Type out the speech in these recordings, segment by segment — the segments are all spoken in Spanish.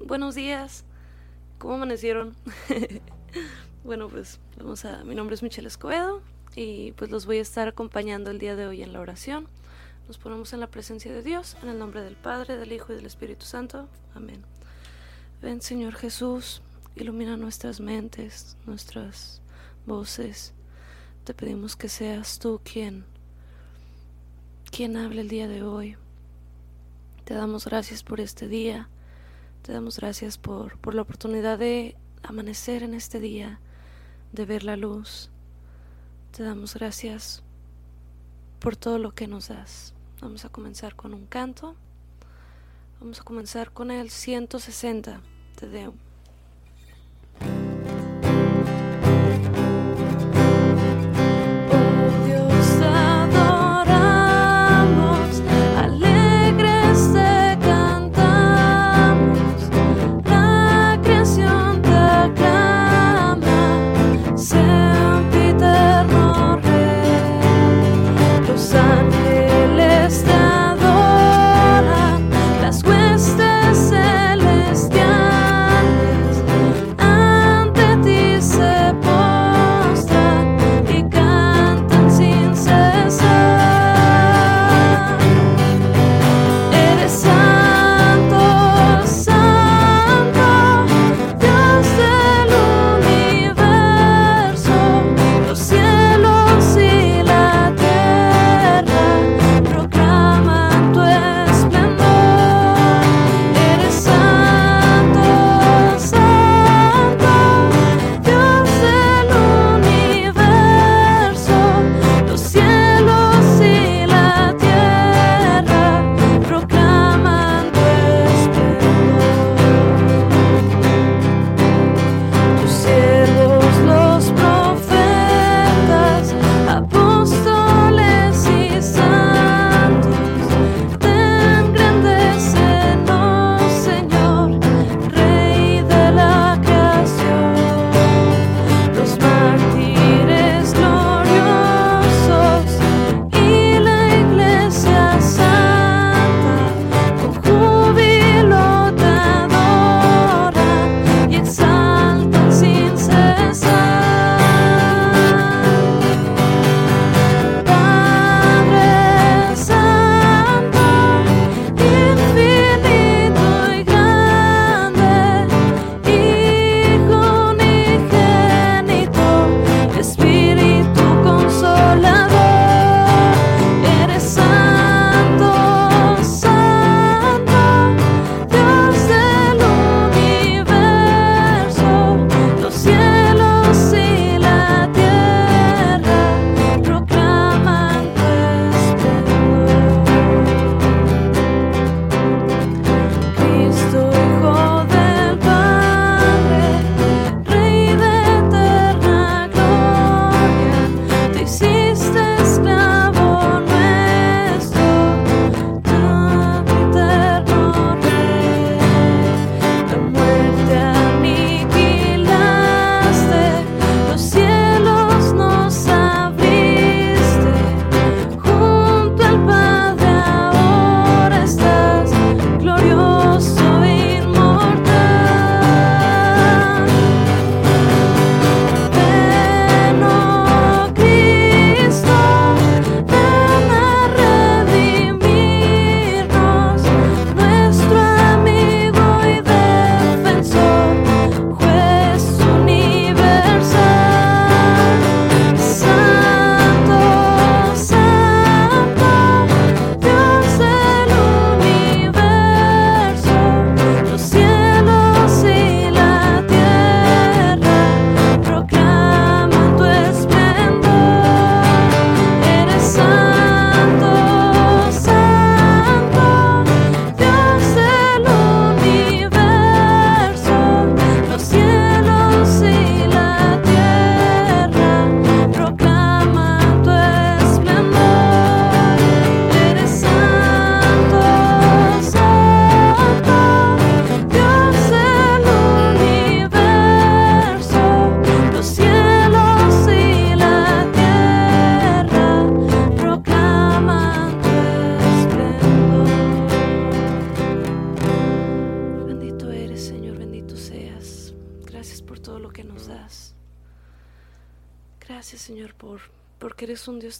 buenos días. ¿Cómo amanecieron? bueno, pues vamos a. Mi nombre es Michelle Escobedo y pues los voy a estar acompañando el día de hoy en la oración. Nos ponemos en la presencia de Dios, en el nombre del Padre, del Hijo y del Espíritu Santo. Amén. Ven Señor Jesús, ilumina nuestras mentes, nuestras voces. Te pedimos que seas tú quien, quien hable el día de hoy. Te damos gracias por este día. Te damos gracias por, por la oportunidad de amanecer en este día, de ver la luz. Te damos gracias por todo lo que nos das. Vamos a comenzar con un canto. Vamos a comenzar con el 160 de Deum.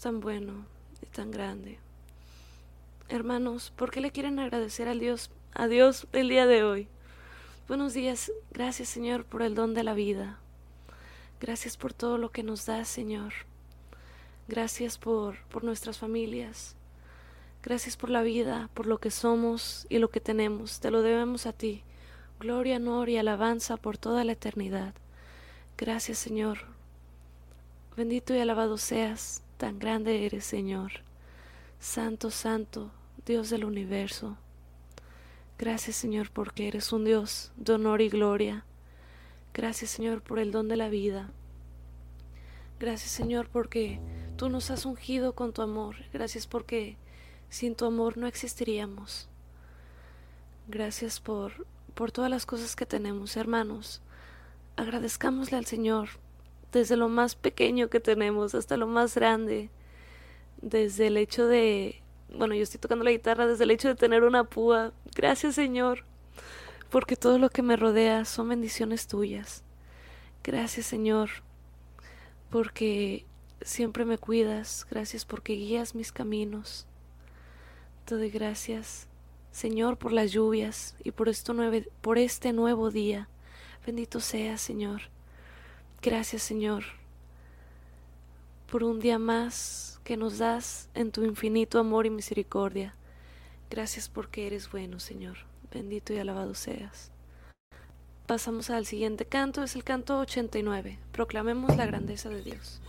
Tan bueno y tan grande. Hermanos, ¿por qué le quieren agradecer a Dios, a Dios el día de hoy? Buenos días, gracias Señor por el don de la vida. Gracias por todo lo que nos das, Señor. Gracias por, por nuestras familias. Gracias por la vida, por lo que somos y lo que tenemos. Te lo debemos a ti. Gloria, honor y alabanza por toda la eternidad. Gracias, Señor. Bendito y alabado seas. Tan grande eres, Señor. Santo, santo, Dios del universo. Gracias Señor porque eres un Dios de honor y gloria. Gracias Señor por el don de la vida. Gracias Señor porque tú nos has ungido con tu amor. Gracias porque sin tu amor no existiríamos. Gracias por, por todas las cosas que tenemos, hermanos. Agradezcámosle al Señor desde lo más pequeño que tenemos hasta lo más grande. Desde el hecho de bueno, yo estoy tocando la guitarra desde el hecho de tener una púa. Gracias Señor, porque todo lo que me rodea son bendiciones tuyas. Gracias Señor, porque siempre me cuidas. Gracias porque guías mis caminos. Te doy gracias, Señor, por las lluvias y por, esto nueve, por este nuevo día. Bendito sea, Señor. Gracias, Señor, por un día más que nos das en tu infinito amor y misericordia. Gracias porque eres bueno, Señor. Bendito y alabado seas. Pasamos al siguiente canto, es el canto 89. Proclamemos la grandeza de Dios.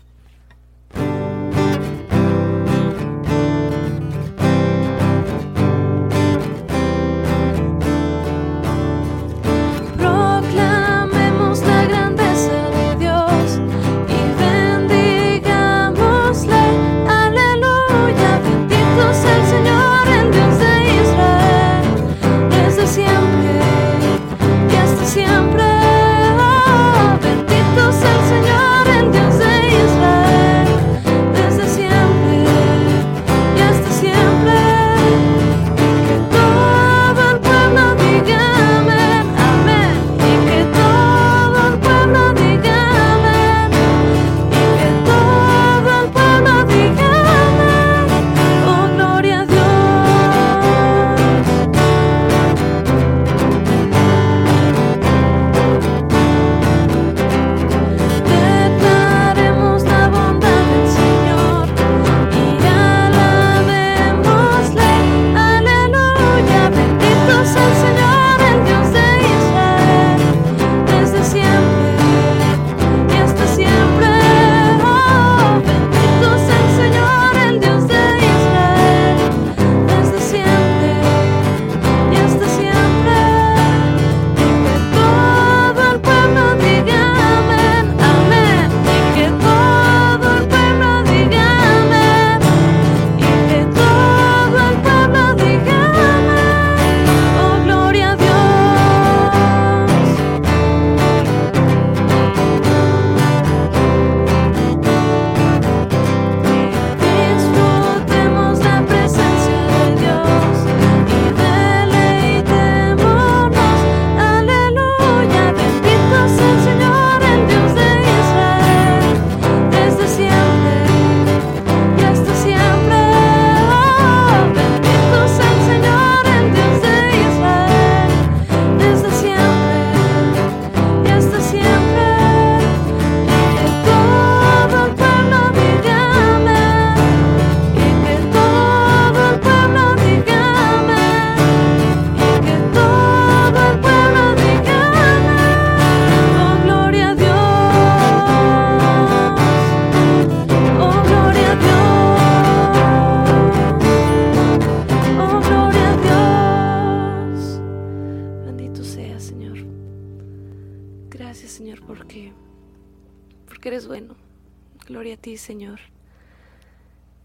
Señor.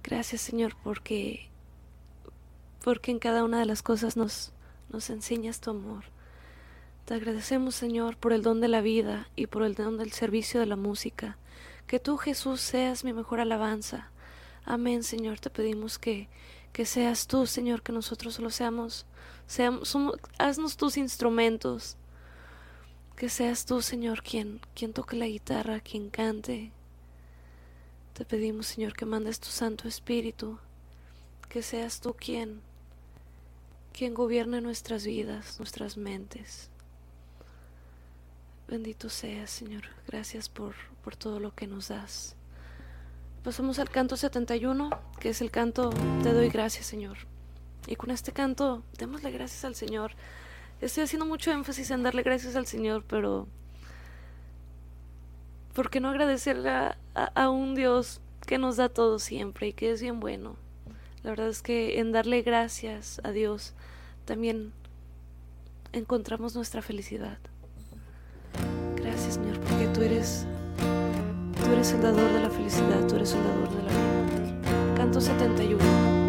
Gracias, Señor, porque porque en cada una de las cosas nos nos enseñas tu amor. Te agradecemos, Señor, por el don de la vida y por el don del servicio de la música. Que tú, Jesús, seas mi mejor alabanza. Amén, Señor. Te pedimos que, que seas tú, Señor, que nosotros solo seamos, seamos haznos tus instrumentos. Que seas tú, Señor, quien, quien toque la guitarra, quien cante, Te pedimos, Señor, que mandes tu Santo Espíritu, que seas tú quien, quien gobierne nuestras vidas, nuestras mentes. Bendito seas, Señor. Gracias por, por todo lo que nos das. Pasamos al canto 71, que es el canto Te doy gracias, Señor. Y con este canto, démosle gracias al Señor. Estoy haciendo mucho énfasis en darle gracias al Señor, pero ¿por qué no agradecerle a, a, un Dios que nos da todo siempre y que es bien bueno? La verdad es que en darle gracias a Dios también encontramos nuestra felicidad. Gracias, Señor, porque tú eres tú eres el dador de la felicidad, tú eres el dador de la vida. Canto 71.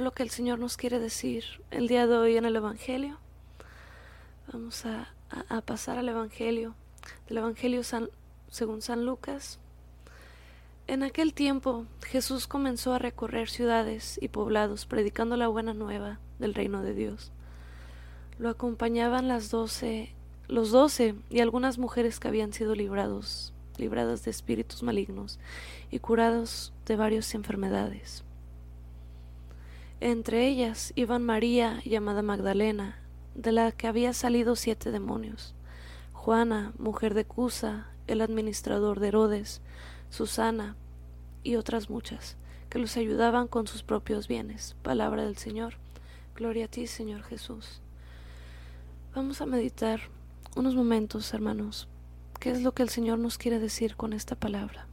Lo que el Señor nos quiere decir el día de hoy en el Evangelio. Vamos a, pasar al Evangelio, del Evangelio según San Lucas, En aquel tiempo Jesús comenzó a recorrer ciudades y poblados predicando la buena nueva del reino de Dios. Lo acompañaban las doce, los doce y algunas mujeres que habían sido librados, libradas de espíritus malignos y curados de varias enfermedades. Entre ellas iban María, llamada Magdalena, de la que había salido siete demonios, Juana, mujer de Cusa, el administrador de Herodes, Susana y otras muchas, que los ayudaban con sus propios bienes. Palabra del Señor. Gloria a ti, Señor Jesús. Vamos a meditar unos momentos, hermanos. ¿Qué es lo que el Señor nos quiere decir con esta palabra?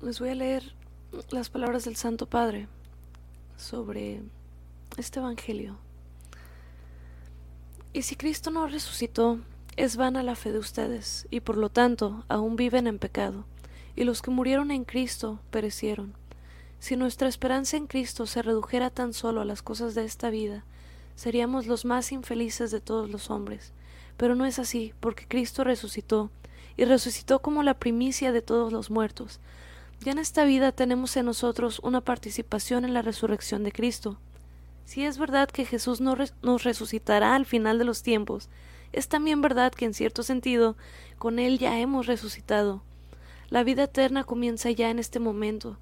Les voy a leer las palabras del Santo Padre sobre este Evangelio. Y si Cristo no resucitó, es vana la fe de ustedes, y por lo tanto aún viven en pecado, y los que murieron en Cristo perecieron. Si nuestra esperanza en Cristo se redujera tan solo a las cosas de esta vida, seríamos los más infelices de todos los hombres. Pero no es así, porque Cristo resucitó, y resucitó como la primicia de todos los muertos, ya en esta vida tenemos en nosotros una participación en la resurrección de Cristo. Si es verdad que Jesús nos resucitará al final de los tiempos, es también verdad que en cierto sentido con Él ya hemos resucitado. La vida eterna comienza ya en este momento,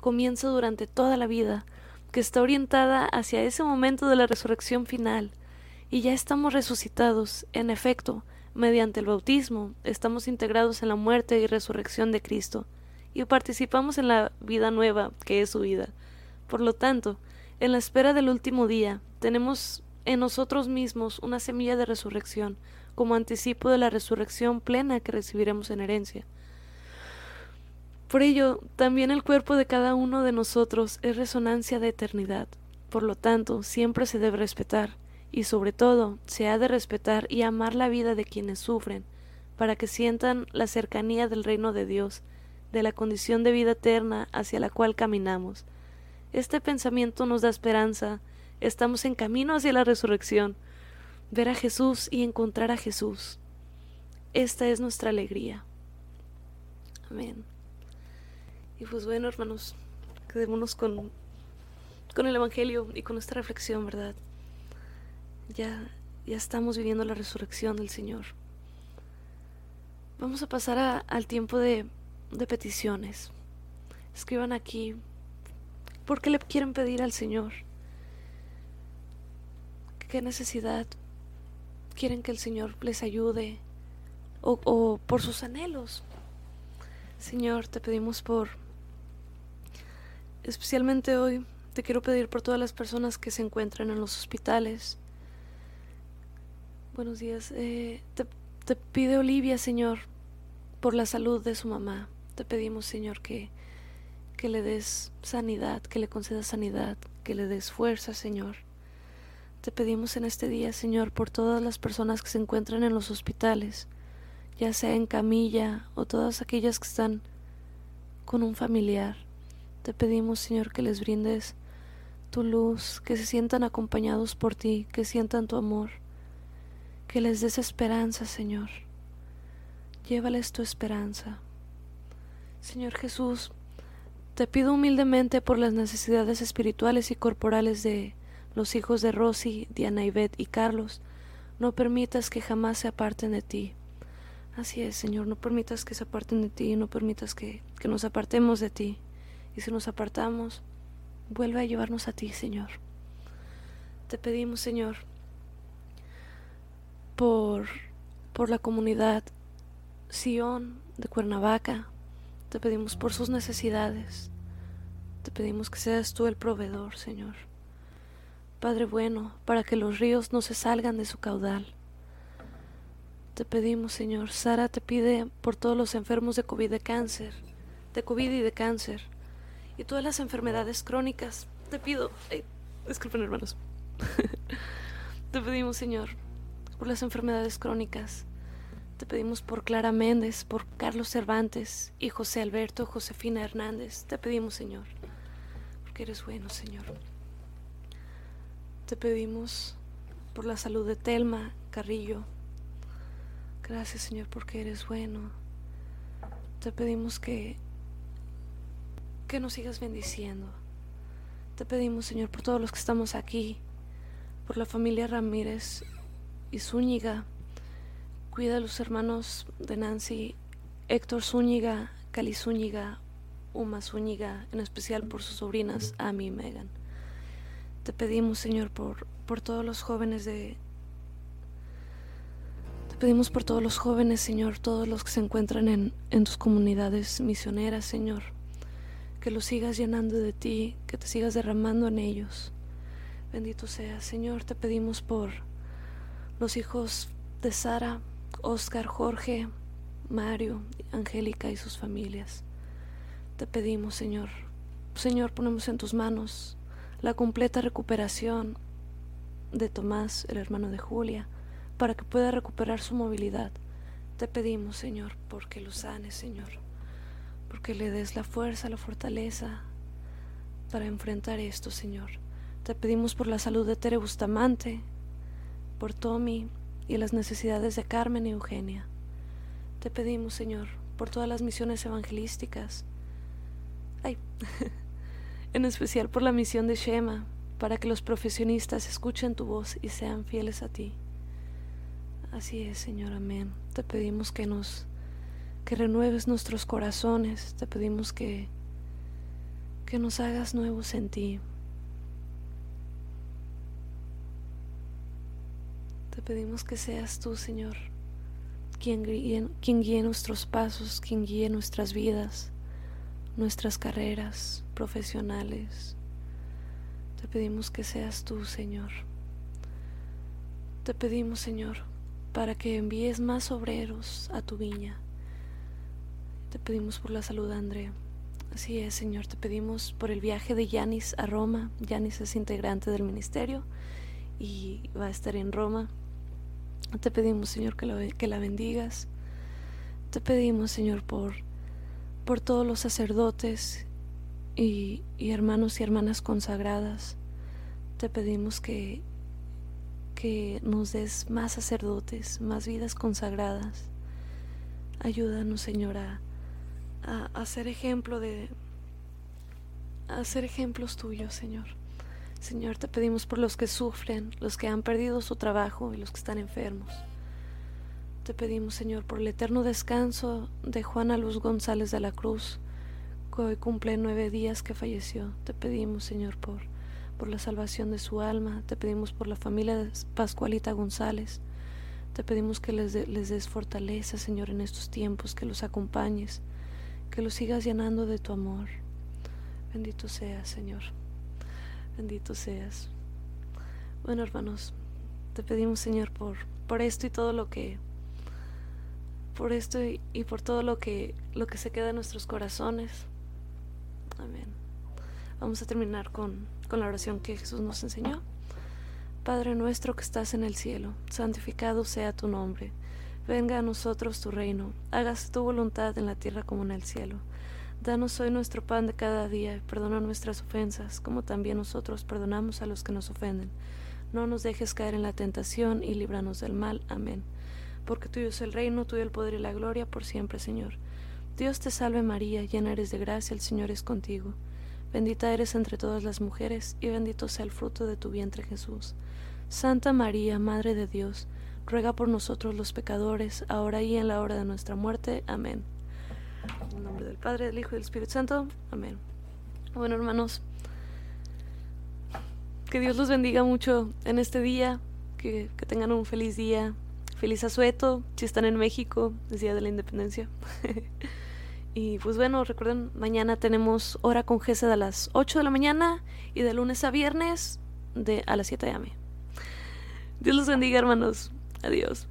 comienza durante toda la vida, que está orientada hacia ese momento de la resurrección final, y ya estamos resucitados, en efecto, mediante el bautismo, estamos integrados en la muerte y resurrección de Cristo. Y participamos en la vida nueva que es su vida. Por lo tanto, en la espera del último día, tenemos en nosotros mismos una semilla de resurrección, como anticipo de la resurrección plena que recibiremos en herencia. Por ello, también el cuerpo de cada uno de nosotros es resonancia de eternidad. Por lo tanto, siempre se debe respetar, y sobre todo, se ha de respetar y amar la vida de quienes sufren, para que sientan la cercanía del reino de Dios, de la condición de vida eterna hacia la cual caminamos. Este pensamiento nos da esperanza, estamos en camino hacia la resurrección, ver a Jesús y encontrar a Jesús. Esta es nuestra alegría. Amén. Y pues bueno, hermanos, quedémonos con, con el Evangelio y con esta reflexión, ¿verdad? Ya, ya estamos viviendo la resurrección del Señor. Vamos a pasar al tiempo de de peticiones. Escriban aquí por qué le quieren pedir al Señor. ¿Qué necesidad quieren que el Señor les ayude? O, o por sus anhelos. Señor, te pedimos por, especialmente hoy, te quiero pedir por todas las personas que se encuentran en los hospitales. Buenos días. Eh, te, te pide Olivia, Señor, por la salud de su mamá. Te pedimos, Señor, que, que le des sanidad, que le concedas sanidad, que le des fuerza, Señor. Te pedimos en este día, Señor, por todas las personas que se encuentran en los hospitales, ya sea en camilla o todas aquellas que están con un familiar. Te pedimos, Señor, que les brindes tu luz, que se sientan acompañados por ti, que sientan tu amor, que les des esperanza, Señor. Llévales tu esperanza. Señor Jesús, te pido humildemente por las necesidades espirituales y corporales de los hijos de Rosy, Diana Ivette y Carlos. No permitas que jamás se aparten de ti. Así es, Señor, no permitas que se aparten de ti, no permitas que, que nos apartemos de ti. Y si nos apartamos, vuelve a llevarnos a ti, Señor. Te pedimos, Señor, por, por la comunidad Sion de Cuernavaca, te pedimos por sus necesidades. Te pedimos que seas tú el proveedor, Señor. Padre bueno, para que los ríos no se salgan de su caudal. Te pedimos, Señor. Sara te pide por todos los enfermos de COVID de cáncer, de COVID y de cáncer, y todas las enfermedades crónicas. Te pido, disculpen hermanos, te pedimos, Señor, por las enfermedades crónicas. Te pedimos por Clara Méndez, por Carlos Cervantes y José Alberto, Josefina Hernández. Te pedimos, Señor, porque eres bueno, Señor. Te pedimos por la salud de Telma Carrillo. Gracias, Señor, porque eres bueno. Te pedimos que que nos sigas bendiciendo. Te pedimos, Señor, por todos los que estamos aquí, por la familia Ramírez y Zúñiga. Cuida a los hermanos de Nancy, Héctor Zúñiga, Cali Zúñiga, Uma Zúñiga, en especial por sus sobrinas, Amy y Megan. Te pedimos, Señor, por, por todos los jóvenes de... Te pedimos por todos los jóvenes, Señor, todos los que se encuentran en, en tus comunidades misioneras, Señor que los sigas llenando de ti, que te sigas derramando en ellos. Bendito sea, Señor, te pedimos por los hijos de Sara, Oscar, Jorge, Mario, Angélica y sus familias. Te pedimos, Señor, Señor, ponemos en tus manos la completa recuperación de Tomás, el hermano de Julia, para que pueda recuperar su movilidad. Te pedimos, Señor, porque lo sanes, Señor porque le des la fuerza, la fortaleza para enfrentar esto, Señor. Te pedimos por la salud de Tere Bustamante, por Tommy y las necesidades de Carmen y Eugenia. Te pedimos, Señor, por todas las misiones evangelísticas. Ay, en especial por la misión de Shema, para que los profesionistas escuchen tu voz y sean fieles a ti. Así es, Señor, amén. Te pedimos que nos que renueves nuestros corazones. Te pedimos que, que nos hagas nuevos en ti. Te pedimos que seas tú, Señor, quien guíe, nuestros pasos, quien guíe nuestras vidas, nuestras carreras profesionales. Te pedimos que seas tú, Señor. Te pedimos, Señor, para que envíes más obreros a tu viña te pedimos por la salud, Andrea. Así es, Señor, te pedimos por el viaje de Yanis a Roma. Yanis es integrante del ministerio y va a estar en Roma. Te pedimos, Señor, que, que la bendigas. Te pedimos, Señor, por, por todos los sacerdotes y, y hermanos y hermanas consagradas. Te pedimos que, que nos des más sacerdotes, más vidas consagradas. Ayúdanos, Señor, a a, hacer ejemplo de hacer ejemplos tuyos, Señor. Señor, te pedimos por los que sufren, los que han perdido su trabajo y los que están enfermos. Te pedimos, Señor, por el eterno descanso de Juana Luz González de la Cruz, que hoy cumple nueve días que falleció. Te pedimos, Señor, por, por la salvación de su alma. Te pedimos por la familia de Pascualita González. Te pedimos que les, les des fortaleza, Señor, en estos tiempos, que los acompañes que lo sigas llenando de tu amor. Bendito seas, Señor. Bendito seas. Bueno, hermanos, te pedimos, Señor, por, por esto y todo lo que por esto y, por todo lo que lo que se queda en nuestros corazones. Amén. Vamos a terminar con, con la oración que Jesús nos enseñó. Padre nuestro que estás en el cielo, santificado sea tu nombre. Venga a nosotros tu reino, hágase tu voluntad en la tierra como en el cielo. Danos hoy nuestro pan de cada día, y perdona nuestras ofensas, como también nosotros perdonamos a los que nos ofenden. No nos dejes caer en la tentación y líbranos del mal. Amén. Porque tuyo es el reino, tuyo el poder y la gloria por siempre, Señor. Dios te salve María, llena eres de gracia, el Señor es contigo. Bendita eres entre todas las mujeres, y bendito sea el fruto de tu vientre Jesús. Santa María, Madre de Dios, ruega por nosotros los pecadores, ahora y en la hora de nuestra muerte. Amén. En nombre del Padre, del Hijo y del Espíritu Santo. Amén. Bueno, hermanos, que Dios los bendiga mucho en este día, que, que tengan un feliz día, feliz asueto, si están en México, es Día de la Independencia. y pues bueno, recuerden, mañana tenemos hora con GESED a las 8 de la mañana y de lunes a viernes de, a las 7 de AM. Dios los bendiga, hermanos. Adiós.